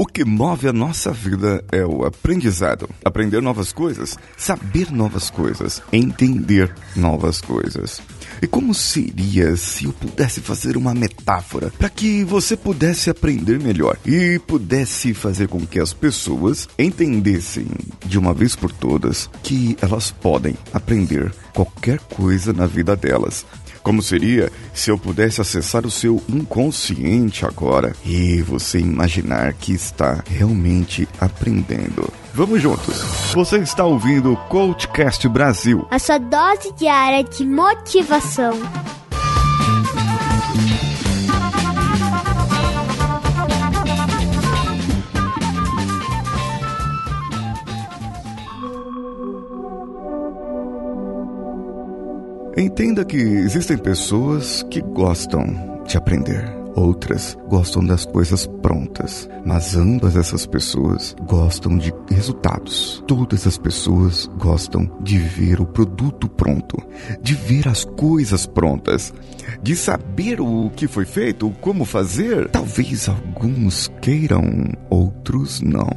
O que move a nossa vida é o aprendizado. Aprender novas coisas, saber novas coisas, entender novas coisas. E como seria se eu pudesse fazer uma metáfora para que você pudesse aprender melhor e pudesse fazer com que as pessoas entendessem de uma vez por todas que elas podem aprender qualquer coisa na vida delas como seria se eu pudesse acessar o seu inconsciente agora e você imaginar que está realmente aprendendo? Vamos juntos. Você está ouvindo o Coachcast Brasil a sua dose diária de motivação. Entenda que existem pessoas que gostam de aprender. Outras gostam das coisas prontas, mas ambas essas pessoas gostam de resultados. Todas as pessoas gostam de ver o produto pronto, de ver as coisas prontas, de saber o que foi feito, como fazer. Talvez alguns queiram, outros não.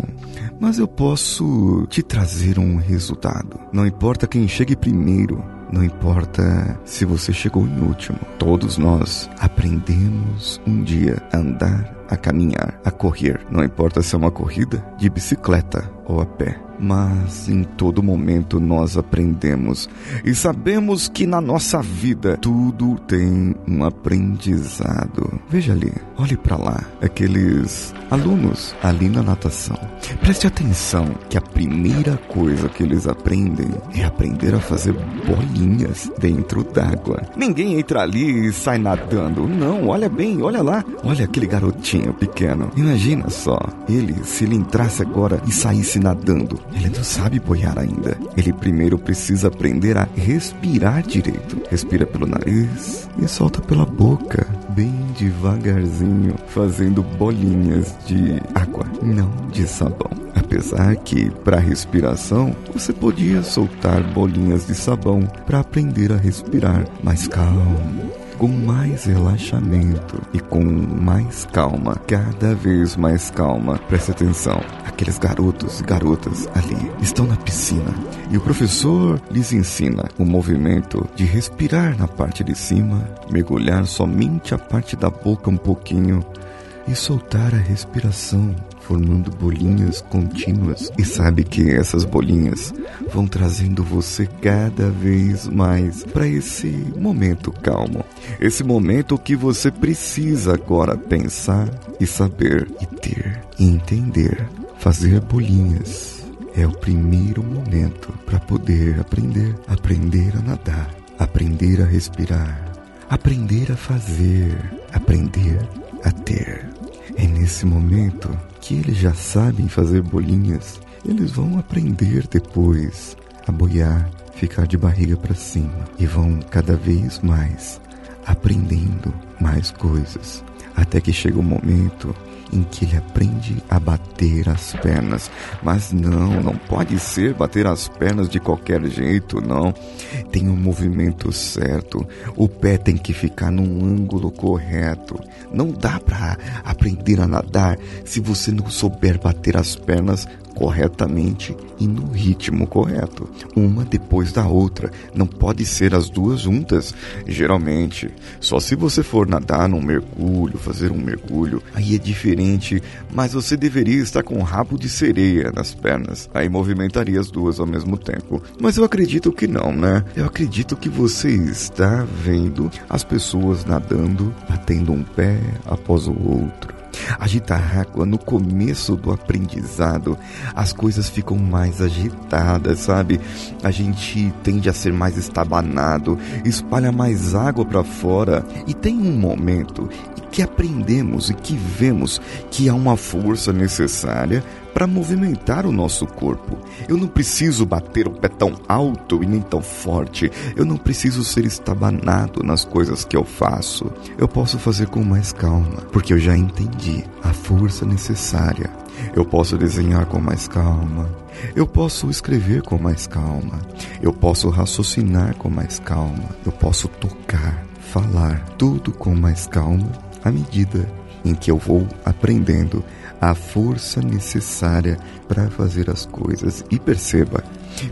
Mas eu posso te trazer um resultado. Não importa quem chegue primeiro, não importa se você chegou em último, todos nós aprendemos um dia a andar, a caminhar, a correr. Não importa se é uma corrida de bicicleta ou a pé mas em todo momento nós aprendemos e sabemos que na nossa vida tudo tem um aprendizado. Veja ali, olhe para lá, aqueles alunos ali na natação. Preste atenção que a primeira coisa que eles aprendem é aprender a fazer bolinhas dentro d'água. Ninguém entra ali e sai nadando. Não, olha bem, olha lá. Olha aquele garotinho pequeno. Imagina só, ele se ele entrasse agora e saísse nadando ele não sabe boiar ainda. Ele primeiro precisa aprender a respirar direito. Respira pelo nariz e solta pela boca, bem devagarzinho, fazendo bolinhas de água, não de sabão. Apesar que, para respiração, você podia soltar bolinhas de sabão para aprender a respirar mais calmo com mais relaxamento e com mais calma, cada vez mais calma. Preste atenção, aqueles garotos e garotas ali estão na piscina e o professor lhes ensina o movimento de respirar na parte de cima, mergulhar somente a parte da boca um pouquinho e soltar a respiração formando bolinhas contínuas. E sabe que essas bolinhas vão trazendo você cada vez mais para esse momento calmo, esse momento que você precisa agora pensar e saber e ter e entender, fazer bolinhas é o primeiro momento para poder aprender, aprender a nadar, aprender a respirar, aprender a fazer, aprender a ter. É nesse momento que eles já sabem fazer bolinhas, eles vão aprender depois a boiar, ficar de barriga para cima. E vão cada vez mais aprendendo mais coisas, até que chega o momento em que ele aprende a bater as pernas. Mas não, não pode ser bater as pernas de qualquer jeito, não. Tem um movimento certo. O pé tem que ficar num ângulo correto. Não dá para aprender a nadar se você não souber bater as pernas corretamente e no ritmo correto, uma depois da outra. Não pode ser as duas juntas. Geralmente, só se você for nadar num mergulho, fazer um mergulho, aí é diferente, mas você deveria estar com um rabo de sereia nas pernas. Aí movimentaria as duas ao mesmo tempo. Mas eu acredito que não, né? Eu acredito que você está vendo as pessoas nadando, batendo um pé após o outro Agitar água no começo do aprendizado, as coisas ficam mais agitadas, sabe? A gente tende a ser mais estabanado, espalha mais água para fora e tem um momento que aprendemos e que vemos que há uma força necessária para movimentar o nosso corpo. Eu não preciso bater o pé tão alto e nem tão forte. Eu não preciso ser estabanado nas coisas que eu faço. Eu posso fazer com mais calma, porque eu já entendi a força necessária. Eu posso desenhar com mais calma. Eu posso escrever com mais calma. Eu posso raciocinar com mais calma. Eu posso tocar, falar tudo com mais calma à medida em que eu vou aprendendo a força necessária para fazer as coisas. E perceba,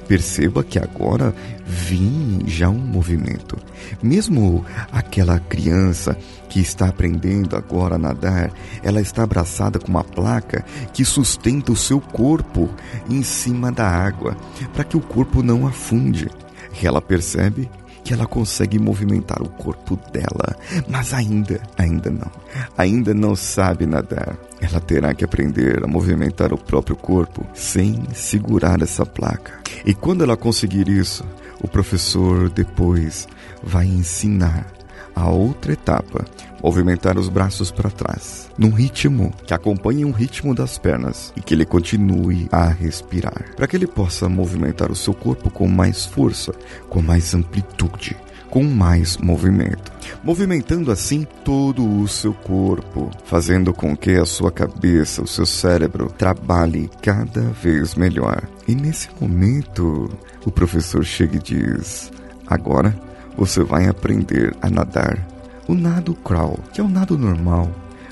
perceba que agora vem já um movimento. Mesmo aquela criança que está aprendendo agora a nadar, ela está abraçada com uma placa que sustenta o seu corpo em cima da água, para que o corpo não afunde. Ela percebe que ela consegue movimentar o corpo dela, mas ainda, ainda não. Ainda não sabe nadar. Ela terá que aprender a movimentar o próprio corpo sem segurar essa placa. E quando ela conseguir isso, o professor depois vai ensinar a outra etapa, movimentar os braços para trás, num ritmo que acompanhe o ritmo das pernas e que ele continue a respirar, para que ele possa movimentar o seu corpo com mais força, com mais amplitude, com mais movimento, movimentando assim todo o seu corpo, fazendo com que a sua cabeça, o seu cérebro trabalhe cada vez melhor. E nesse momento, o professor chega e diz: Agora você vai aprender a nadar. O nado crawl, que é o nado normal,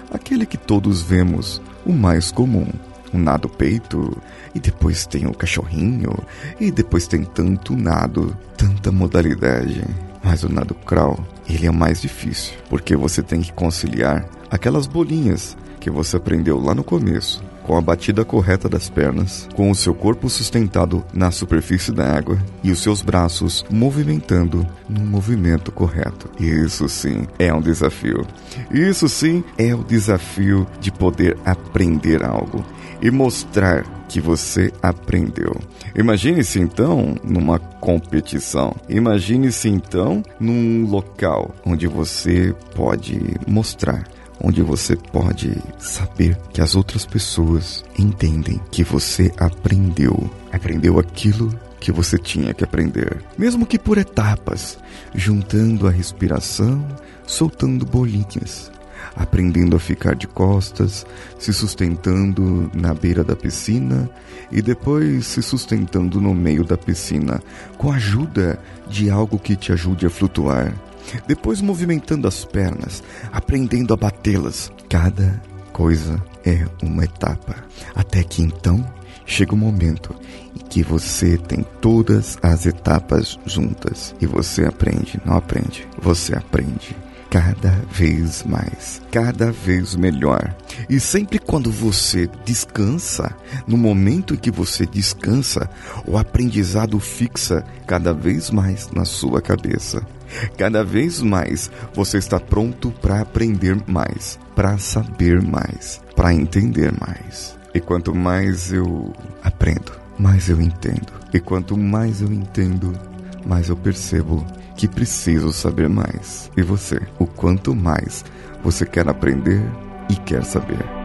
aquele que todos vemos, o mais comum. O nado peito, e depois tem o cachorrinho, e depois tem tanto nado, tanta modalidade. Mas o nado crawl, ele é mais difícil, porque você tem que conciliar aquelas bolinhas que você aprendeu lá no começo com a batida correta das pernas, com o seu corpo sustentado na superfície da água e os seus braços movimentando no movimento correto. Isso sim é um desafio. Isso sim é o desafio de poder aprender algo e mostrar que você aprendeu. Imagine-se então numa competição. Imagine-se então num local onde você pode mostrar onde você pode saber que as outras pessoas entendem que você aprendeu, aprendeu aquilo que você tinha que aprender, mesmo que por etapas, juntando a respiração, soltando bolinhas, aprendendo a ficar de costas, se sustentando na beira da piscina e depois se sustentando no meio da piscina, com a ajuda de algo que te ajude a flutuar depois movimentando as pernas, aprendendo a batê-las. Cada coisa é uma etapa, até que então chega o momento em que você tem todas as etapas juntas e você aprende, não aprende, você aprende cada vez mais, cada vez melhor. E sempre quando você descansa, no momento em que você descansa, o aprendizado fixa cada vez mais na sua cabeça. Cada vez mais você está pronto para aprender mais, para saber mais, para entender mais. E quanto mais eu aprendo, mais eu entendo. E quanto mais eu entendo, mais eu percebo que preciso saber mais. E você, o quanto mais você quer aprender e quer saber.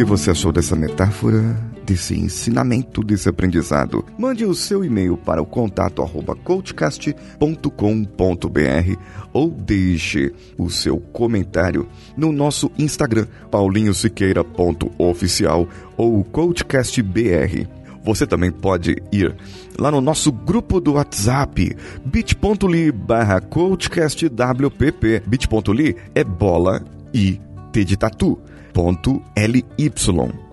Que você achou dessa metáfora, desse ensinamento, desse aprendizado? Mande o seu e-mail para o contato arroba coachcast.com.br ou deixe o seu comentário no nosso Instagram, paulinhosiqueira.oficial ou coachcastbr. Você também pode ir lá no nosso grupo do WhatsApp, bit.ly barra coachcastwpp. bit.ly é bola e T de tatu bit.ly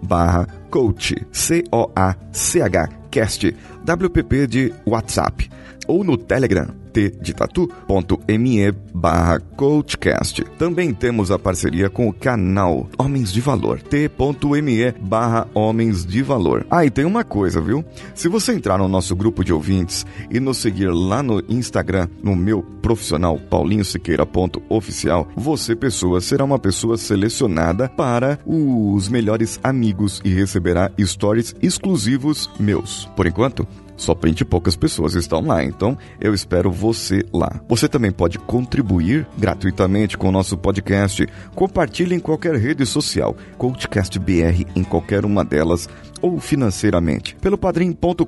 barra coach, C-O-A-C-H, cast, WPP de WhatsApp, ou no Telegram, de tatu.me barra coachcast. Também temos a parceria com o canal Homens de Valor, t.me barra Homens de Valor. Ah, e tem uma coisa, viu? Se você entrar no nosso grupo de ouvintes e nos seguir lá no Instagram, no meu profissional paulinhosiqueira.oficial, você, pessoa, será uma pessoa selecionada para os melhores amigos e receberá stories exclusivos meus. Por enquanto, Somente poucas pessoas estão lá, então eu espero você lá. Você também pode contribuir gratuitamente com o nosso podcast. Compartilhe em qualquer rede social, CoachCast BR em qualquer uma delas, ou financeiramente, pelo padrim.com.br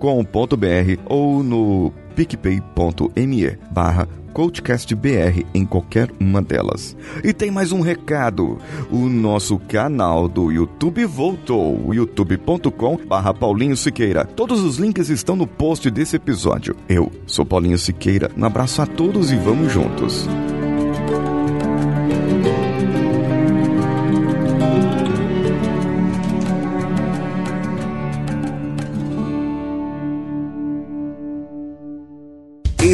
ou no picpay.me barra Coachcast BR em qualquer uma delas. E tem mais um recado: o nosso canal do YouTube voltou, youtube.com barra Paulinho Siqueira. Todos os links estão no post desse episódio. Eu sou Paulinho Siqueira, um abraço a todos e vamos juntos.